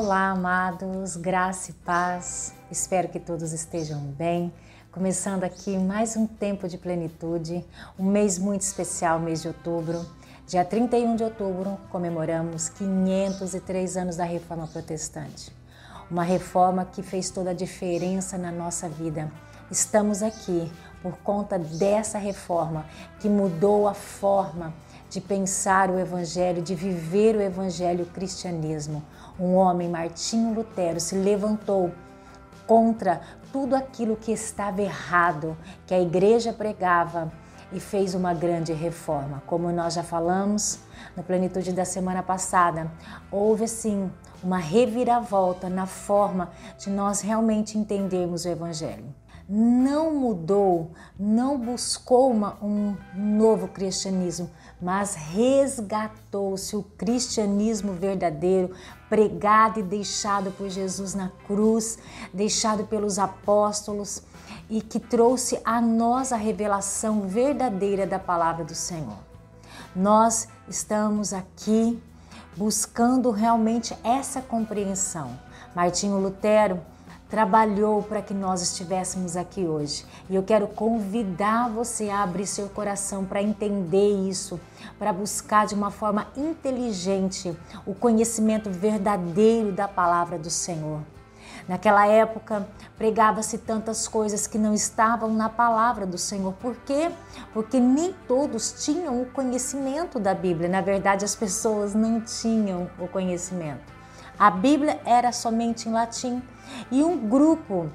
Olá, amados, graça e paz. Espero que todos estejam bem. Começando aqui mais um tempo de plenitude, um mês muito especial, mês de outubro. Dia 31 de outubro, comemoramos 503 anos da Reforma Protestante. Uma reforma que fez toda a diferença na nossa vida. Estamos aqui por conta dessa reforma que mudou a forma de pensar o Evangelho, de viver o Evangelho o cristianismo. Um homem, Martinho Lutero, se levantou contra tudo aquilo que estava errado, que a igreja pregava e fez uma grande reforma. Como nós já falamos na plenitude da semana passada, houve sim uma reviravolta na forma de nós realmente entendermos o Evangelho não mudou, não buscou uma, um novo cristianismo, mas resgatou-se o cristianismo verdadeiro, pregado e deixado por Jesus na cruz, deixado pelos apóstolos e que trouxe a nós a revelação verdadeira da palavra do Senhor. Nós estamos aqui buscando realmente essa compreensão. Martinho Lutero trabalhou para que nós estivéssemos aqui hoje. E eu quero convidar você a abrir seu coração para entender isso, para buscar de uma forma inteligente o conhecimento verdadeiro da palavra do Senhor. Naquela época, pregava-se tantas coisas que não estavam na palavra do Senhor. Por quê? Porque nem todos tinham o conhecimento da Bíblia. Na verdade, as pessoas não tinham o conhecimento. A Bíblia era somente em latim. E um grupo,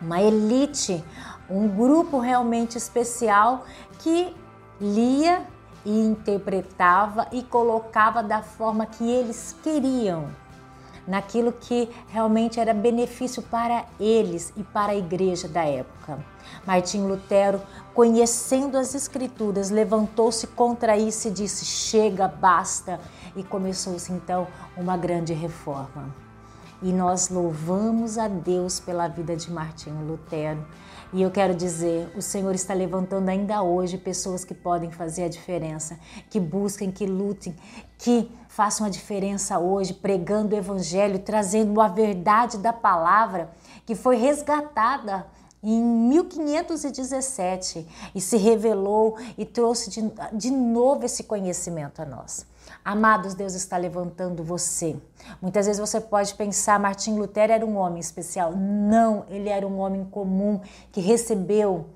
uma elite, um grupo realmente especial que lia e interpretava e colocava da forma que eles queriam naquilo que realmente era benefício para eles e para a igreja da época. Martim Lutero, conhecendo as Escrituras, levantou-se contra isso e disse: chega, basta, e começou-se então uma grande reforma. E nós louvamos a Deus pela vida de Martinho Lutero. E eu quero dizer, o Senhor está levantando ainda hoje pessoas que podem fazer a diferença, que busquem, que lutem, que façam a diferença hoje, pregando o Evangelho, trazendo a verdade da palavra que foi resgatada em 1517 e se revelou e trouxe de, de novo esse conhecimento a nós. Amados, Deus está levantando você. Muitas vezes você pode pensar, Martim Lutero era um homem especial. Não, ele era um homem comum que recebeu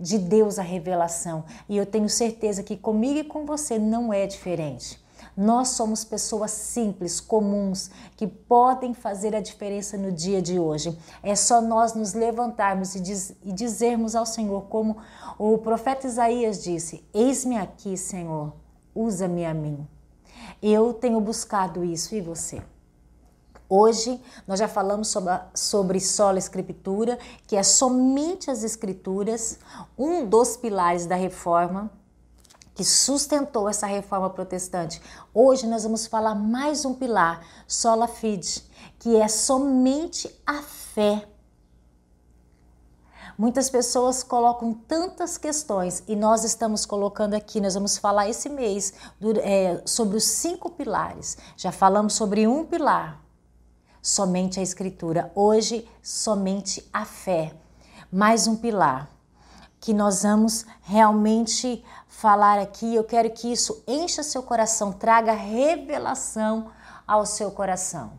de Deus a revelação. E eu tenho certeza que comigo e com você não é diferente. Nós somos pessoas simples, comuns, que podem fazer a diferença no dia de hoje. É só nós nos levantarmos e, diz, e dizermos ao Senhor, como o profeta Isaías disse: Eis-me aqui, Senhor, usa-me a mim. Eu tenho buscado isso e você? Hoje nós já falamos sobre, sobre sola escritura, que é somente as escrituras, um dos pilares da reforma que sustentou essa reforma protestante. Hoje nós vamos falar mais um pilar, sola fide, que é somente a fé. Muitas pessoas colocam tantas questões e nós estamos colocando aqui, nós vamos falar esse mês do, é, sobre os cinco pilares. Já falamos sobre um pilar, somente a Escritura. Hoje, somente a fé. Mais um pilar que nós vamos realmente falar aqui. Eu quero que isso encha seu coração, traga revelação ao seu coração.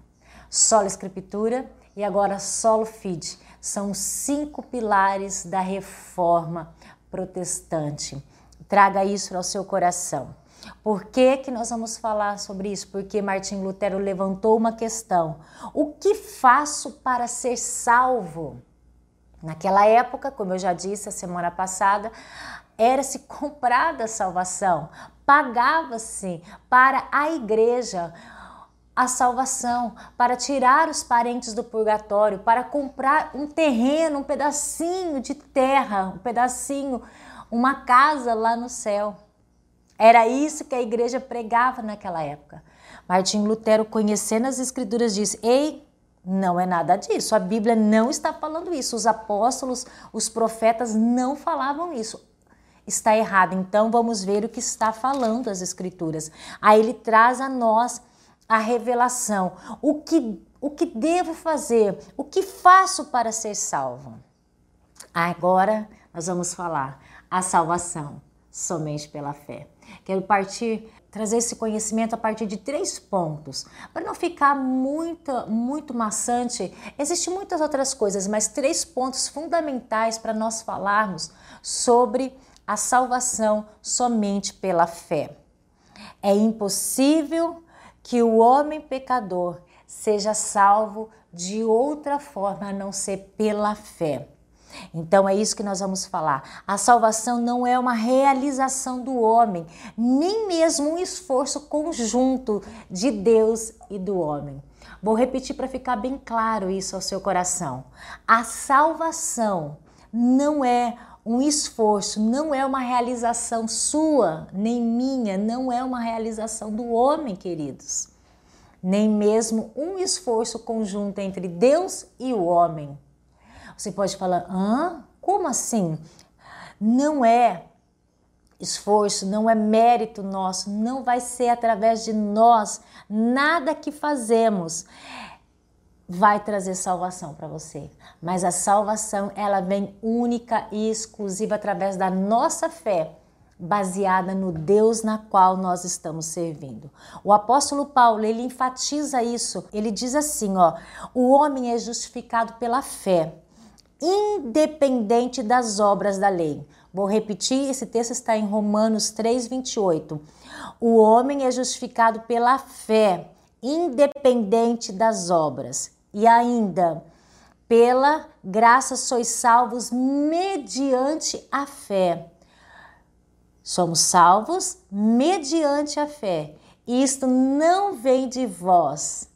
Solo Escritura e agora Solo Fide são cinco pilares da reforma protestante. Traga isso ao seu coração. Por que, que nós vamos falar sobre isso? Porque Martim Lutero levantou uma questão: o que faço para ser salvo? Naquela época, como eu já disse a semana passada, era-se comprada a salvação, pagava-se para a igreja a salvação, para tirar os parentes do purgatório, para comprar um terreno, um pedacinho de terra, um pedacinho, uma casa lá no céu. Era isso que a igreja pregava naquela época. Martim Lutero, conhecendo as escrituras, disse: Ei, não é nada disso. A Bíblia não está falando isso. Os apóstolos, os profetas não falavam isso. Está errado. Então vamos ver o que está falando as Escrituras. Aí ele traz a nós a revelação. O que o que devo fazer, o que faço para ser salvo. Agora nós vamos falar a salvação somente pela fé. Quero partir, trazer esse conhecimento a partir de três pontos. Para não ficar muito, muito maçante, existem muitas outras coisas, mas três pontos fundamentais para nós falarmos sobre a salvação somente pela fé. É impossível que o homem pecador seja salvo de outra forma a não ser pela fé. Então é isso que nós vamos falar. A salvação não é uma realização do homem, nem mesmo um esforço conjunto de Deus e do homem. Vou repetir para ficar bem claro isso ao seu coração. A salvação não é um esforço, não é uma realização sua, nem minha, não é uma realização do homem, queridos. Nem mesmo um esforço conjunto entre Deus e o homem. Você pode falar, hã? Como assim? Não é esforço, não é mérito nosso, não vai ser através de nós, nada que fazemos vai trazer salvação para você. Mas a salvação, ela vem única e exclusiva através da nossa fé, baseada no Deus na qual nós estamos servindo. O apóstolo Paulo, ele enfatiza isso. Ele diz assim, ó: "O homem é justificado pela fé, independente das obras da lei." Vou repetir, esse texto está em Romanos 3:28. O homem é justificado pela fé, independente das obras. E ainda, pela graça sois salvos mediante a fé. Somos salvos mediante a fé. Isto não vem de vós,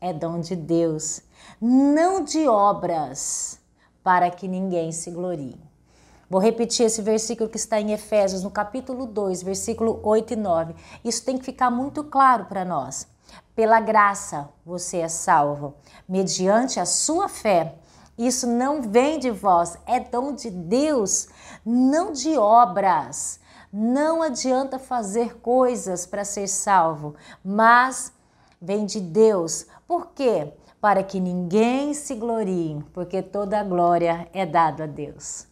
é dom de Deus, não de obras, para que ninguém se glorie. Vou repetir esse versículo que está em Efésios, no capítulo 2, versículo 8 e 9. Isso tem que ficar muito claro para nós. Pela graça você é salvo, mediante a sua fé. Isso não vem de vós, é dom de Deus, não de obras. Não adianta fazer coisas para ser salvo, mas vem de Deus. Por quê? Para que ninguém se glorie, porque toda a glória é dada a Deus.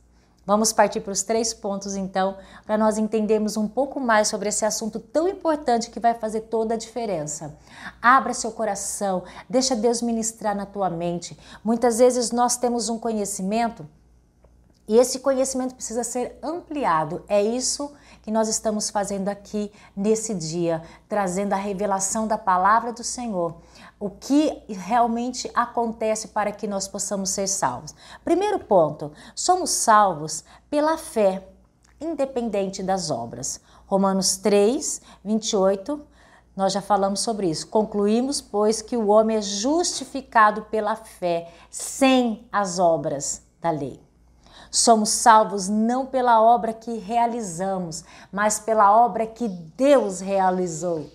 Vamos partir para os três pontos então, para nós entendermos um pouco mais sobre esse assunto tão importante que vai fazer toda a diferença. Abra seu coração, deixa Deus ministrar na tua mente. Muitas vezes nós temos um conhecimento e esse conhecimento precisa ser ampliado. É isso que nós estamos fazendo aqui nesse dia, trazendo a revelação da palavra do Senhor o que realmente acontece para que nós possamos ser salvos. Primeiro ponto, somos salvos pela fé, independente das obras. Romanos 3, 28, nós já falamos sobre isso. Concluímos, pois, que o homem é justificado pela fé, sem as obras da lei. Somos salvos não pela obra que realizamos, mas pela obra que Deus realizou.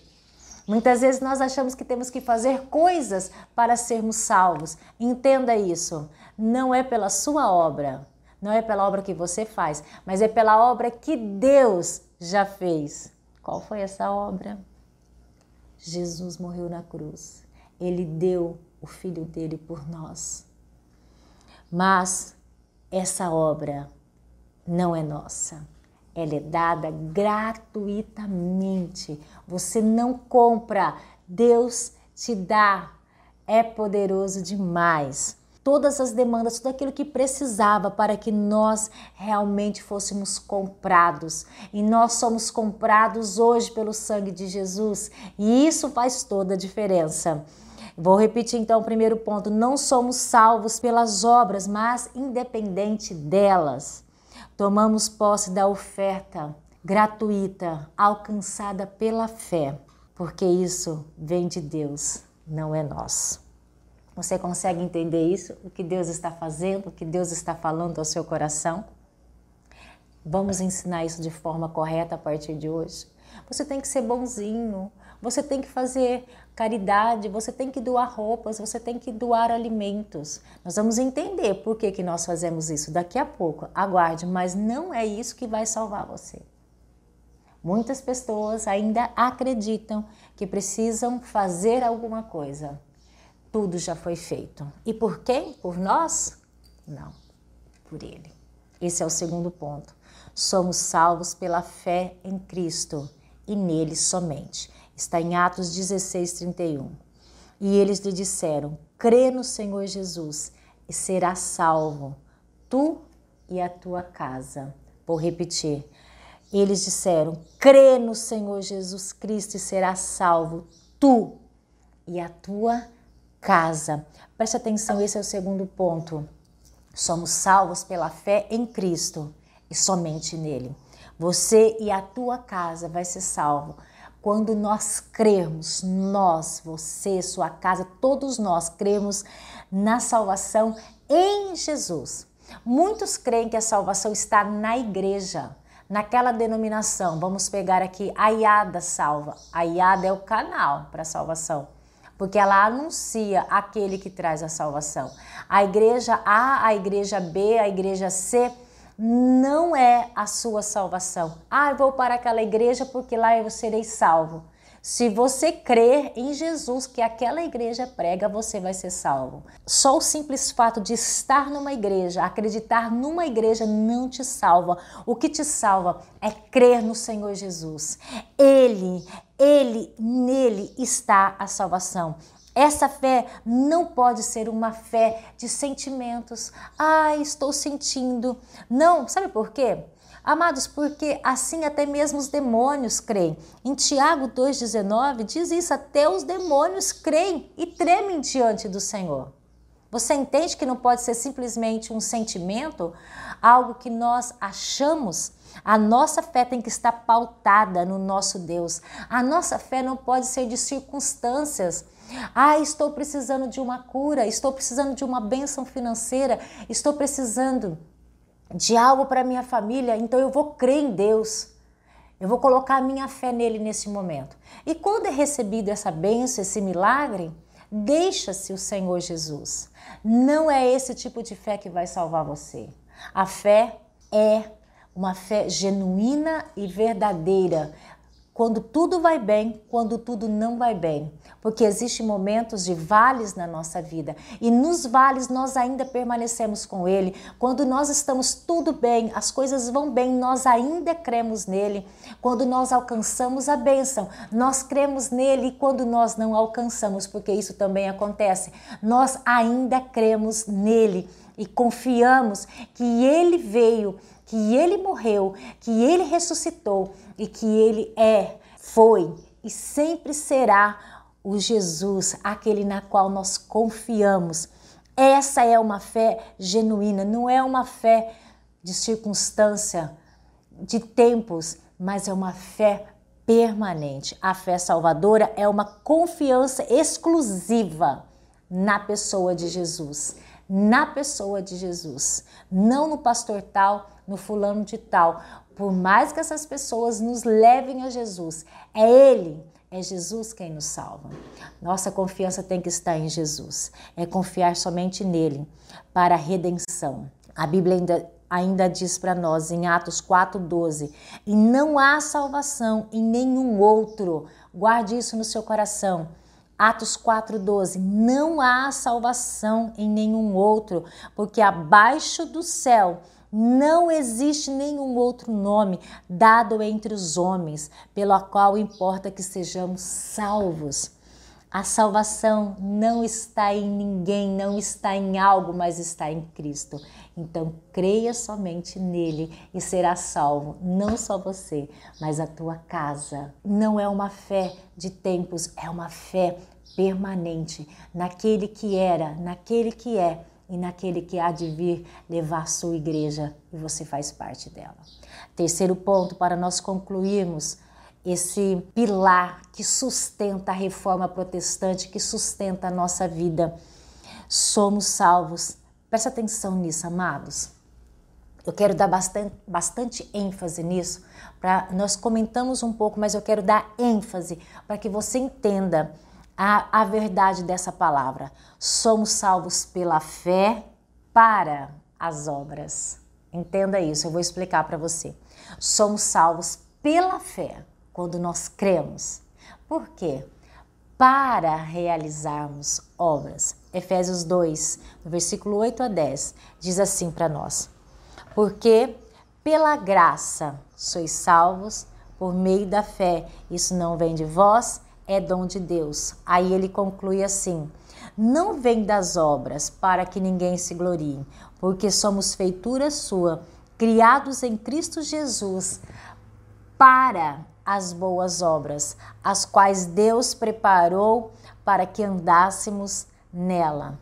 Muitas vezes nós achamos que temos que fazer coisas para sermos salvos. Entenda isso. Não é pela sua obra, não é pela obra que você faz, mas é pela obra que Deus já fez. Qual foi essa obra? Jesus morreu na cruz. Ele deu o filho dele por nós. Mas essa obra não é nossa ela é dada gratuitamente. Você não compra, Deus te dá. É poderoso demais. Todas as demandas, tudo aquilo que precisava para que nós realmente fôssemos comprados. E nós somos comprados hoje pelo sangue de Jesus. E isso faz toda a diferença. Vou repetir então o primeiro ponto: não somos salvos pelas obras, mas independente delas tomamos posse da oferta gratuita alcançada pela fé, porque isso vem de Deus, não é nosso. Você consegue entender isso? O que Deus está fazendo, o que Deus está falando ao seu coração? Vamos ensinar isso de forma correta a partir de hoje. Você tem que ser bonzinho, você tem que fazer caridade, você tem que doar roupas, você tem que doar alimentos. Nós vamos entender por que, que nós fazemos isso daqui a pouco. Aguarde, mas não é isso que vai salvar você. Muitas pessoas ainda acreditam que precisam fazer alguma coisa. tudo já foi feito. E por quem? Por nós? Não, por Ele. Esse é o segundo ponto. Somos salvos pela fé em Cristo e nele somente. Está em Atos 16, 31. E eles lhe disseram: crê no Senhor Jesus e será salvo, tu e a tua casa. Vou repetir. Eles disseram: crê no Senhor Jesus Cristo e será salvo, tu e a tua casa. Preste atenção, esse é o segundo ponto. Somos salvos pela fé em Cristo e somente nele. Você e a tua casa vai ser salvo quando nós cremos, nós, você, sua casa, todos nós cremos na salvação em Jesus. Muitos creem que a salvação está na igreja, naquela denominação. Vamos pegar aqui a IADA salva. A IADA é o canal para a salvação, porque ela anuncia aquele que traz a salvação. A igreja A, a igreja B, a igreja C não é a sua salvação. Ah, eu vou para aquela igreja porque lá eu serei salvo. Se você crer em Jesus que aquela igreja prega, você vai ser salvo. Só o simples fato de estar numa igreja, acreditar numa igreja não te salva. O que te salva é crer no Senhor Jesus. Ele, ele, nele está a salvação. Essa fé não pode ser uma fé de sentimentos. Ah, estou sentindo. Não, sabe por quê? Amados, porque assim até mesmo os demônios creem. Em Tiago 2,19 diz isso: até os demônios creem e tremem diante do Senhor. Você entende que não pode ser simplesmente um sentimento, algo que nós achamos? A nossa fé tem que estar pautada no nosso Deus. A nossa fé não pode ser de circunstâncias. Ah, estou precisando de uma cura, estou precisando de uma bênção financeira, estou precisando de algo para minha família, então eu vou crer em Deus. Eu vou colocar a minha fé nele nesse momento. E quando é recebido essa bênção, esse milagre, deixa-se o Senhor Jesus. Não é esse tipo de fé que vai salvar você. A fé é uma fé genuína e verdadeira, quando tudo vai bem, quando tudo não vai bem. Porque existem momentos de vales na nossa vida e nos vales nós ainda permanecemos com Ele. Quando nós estamos tudo bem, as coisas vão bem, nós ainda cremos nele. Quando nós alcançamos a bênção, nós cremos nele e quando nós não alcançamos, porque isso também acontece, nós ainda cremos nele e confiamos que Ele veio que ele morreu, que ele ressuscitou e que ele é, foi e sempre será o Jesus, aquele na qual nós confiamos. Essa é uma fé genuína, não é uma fé de circunstância, de tempos, mas é uma fé permanente. A fé salvadora é uma confiança exclusiva na pessoa de Jesus na pessoa de Jesus, não no pastor tal, no fulano de tal. Por mais que essas pessoas nos levem a Jesus, é Ele, é Jesus quem nos salva. Nossa confiança tem que estar em Jesus, é confiar somente nele para a redenção. A Bíblia ainda, ainda diz para nós em Atos 4,12: e não há salvação em nenhum outro. Guarde isso no seu coração Atos 4,12: Não há salvação em nenhum outro, porque abaixo do céu não existe nenhum outro nome dado entre os homens, pelo qual importa que sejamos salvos. A salvação não está em ninguém, não está em algo, mas está em Cristo. Então, creia somente nele e será salvo, não só você, mas a tua casa. Não é uma fé de tempos, é uma fé permanente naquele que era, naquele que é e naquele que há de vir levar sua igreja e você faz parte dela. Terceiro ponto para nós concluirmos esse pilar que sustenta a reforma protestante, que sustenta a nossa vida. Somos salvos. Presta atenção nisso, amados. Eu quero dar bastante, bastante ênfase nisso. Pra, nós comentamos um pouco, mas eu quero dar ênfase para que você entenda a, a verdade dessa palavra. Somos salvos pela fé para as obras. Entenda isso, eu vou explicar para você. Somos salvos pela fé quando nós cremos. Por quê? para realizarmos obras. Efésios 2, no versículo 8 a 10, diz assim para nós: Porque pela graça sois salvos por meio da fé. Isso não vem de vós, é dom de Deus. Aí ele conclui assim: Não vem das obras para que ninguém se glorie, porque somos feitura sua, criados em Cristo Jesus para as boas obras, as quais Deus preparou para que andássemos nela.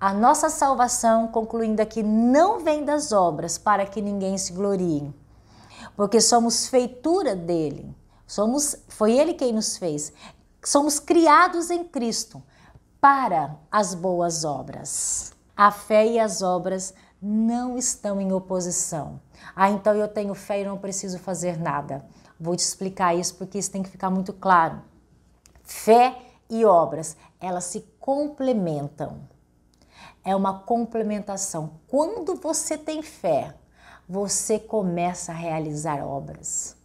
A nossa salvação, concluindo aqui, não vem das obras para que ninguém se glorie, porque somos feitura dele. Somos, foi ele quem nos fez. Somos criados em Cristo para as boas obras. A fé e as obras não estão em oposição. Ah, então eu tenho fé e não preciso fazer nada. Vou te explicar isso porque isso tem que ficar muito claro. Fé e obras, elas se complementam. É uma complementação. Quando você tem fé, você começa a realizar obras.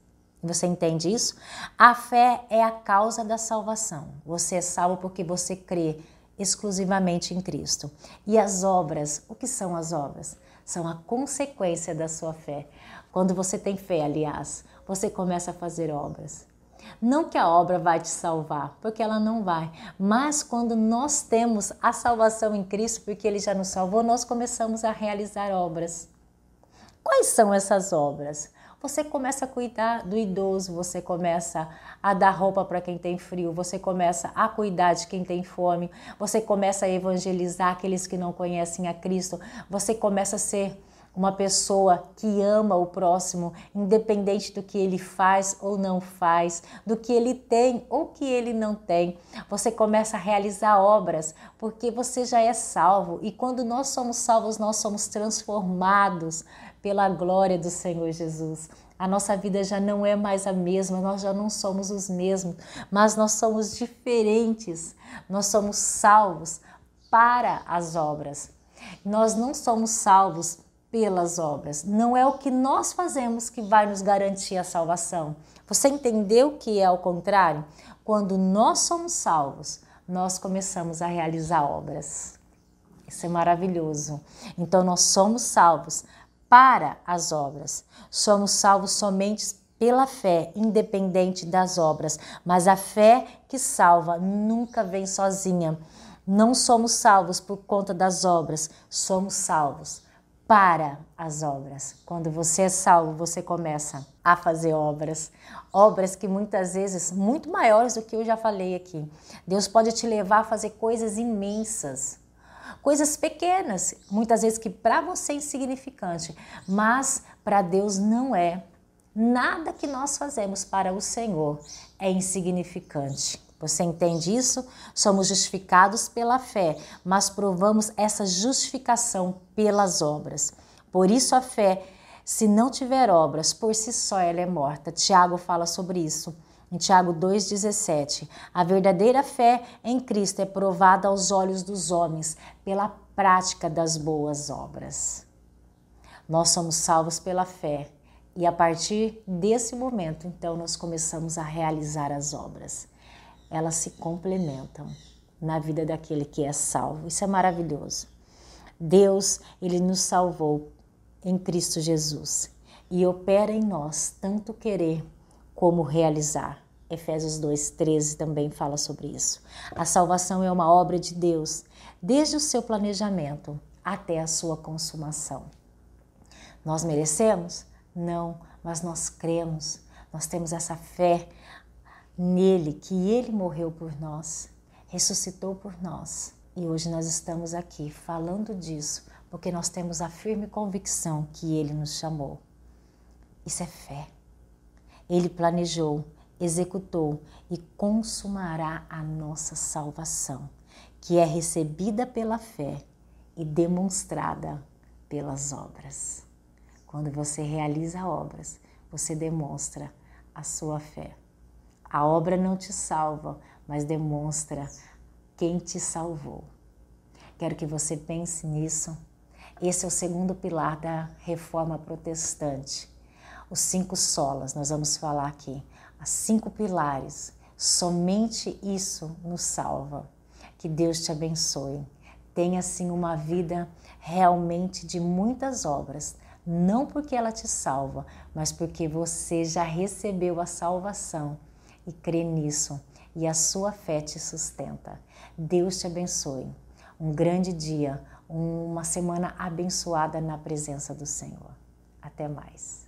Você entende isso? A fé é a causa da salvação. Você é salvo porque você crê exclusivamente em Cristo. E as obras, o que são as obras? São a consequência da sua fé. Quando você tem fé, aliás, você começa a fazer obras. Não que a obra vai te salvar, porque ela não vai. Mas quando nós temos a salvação em Cristo, porque Ele já nos salvou, nós começamos a realizar obras. Quais são essas obras? Você começa a cuidar do idoso, você começa a dar roupa para quem tem frio, você começa a cuidar de quem tem fome, você começa a evangelizar aqueles que não conhecem a Cristo, você começa a ser uma pessoa que ama o próximo, independente do que ele faz ou não faz, do que ele tem ou que ele não tem. Você começa a realizar obras porque você já é salvo e quando nós somos salvos, nós somos transformados pela glória do Senhor Jesus. A nossa vida já não é mais a mesma, nós já não somos os mesmos, mas nós somos diferentes. Nós somos salvos para as obras. Nós não somos salvos pelas obras. Não é o que nós fazemos que vai nos garantir a salvação. Você entendeu que é ao contrário? Quando nós somos salvos, nós começamos a realizar obras. Isso é maravilhoso. Então nós somos salvos para as obras. Somos salvos somente pela fé, independente das obras, mas a fé que salva nunca vem sozinha. Não somos salvos por conta das obras, somos salvos para as obras. Quando você é salvo, você começa a fazer obras, obras que muitas vezes muito maiores do que eu já falei aqui. Deus pode te levar a fazer coisas imensas coisas pequenas, muitas vezes que para você é insignificante, mas para Deus não é. Nada que nós fazemos para o Senhor é insignificante. Você entende isso? Somos justificados pela fé, mas provamos essa justificação pelas obras. Por isso a fé, se não tiver obras, por si só ela é morta. Tiago fala sobre isso. Em Tiago 2,17, a verdadeira fé em Cristo é provada aos olhos dos homens pela prática das boas obras. Nós somos salvos pela fé e a partir desse momento, então, nós começamos a realizar as obras. Elas se complementam na vida daquele que é salvo. Isso é maravilhoso. Deus, ele nos salvou em Cristo Jesus e opera em nós tanto querer como realizar. Efésios 2,13 também fala sobre isso. A salvação é uma obra de Deus, desde o seu planejamento até a sua consumação. Nós merecemos? Não, mas nós cremos, nós temos essa fé nele, que ele morreu por nós, ressuscitou por nós. E hoje nós estamos aqui falando disso, porque nós temos a firme convicção que ele nos chamou. Isso é fé. Ele planejou, executou e consumará a nossa salvação, que é recebida pela fé e demonstrada pelas obras. Quando você realiza obras, você demonstra a sua fé. A obra não te salva, mas demonstra quem te salvou. Quero que você pense nisso. Esse é o segundo pilar da reforma protestante. Os cinco solas, nós vamos falar aqui as cinco pilares Somente isso nos salva. Que Deus te abençoe. Tenha assim uma vida realmente de muitas obras, não porque ela te salva, mas porque você já recebeu a salvação e crê nisso e a sua fé te sustenta. Deus te abençoe. Um grande dia, uma semana abençoada na presença do Senhor. Até mais.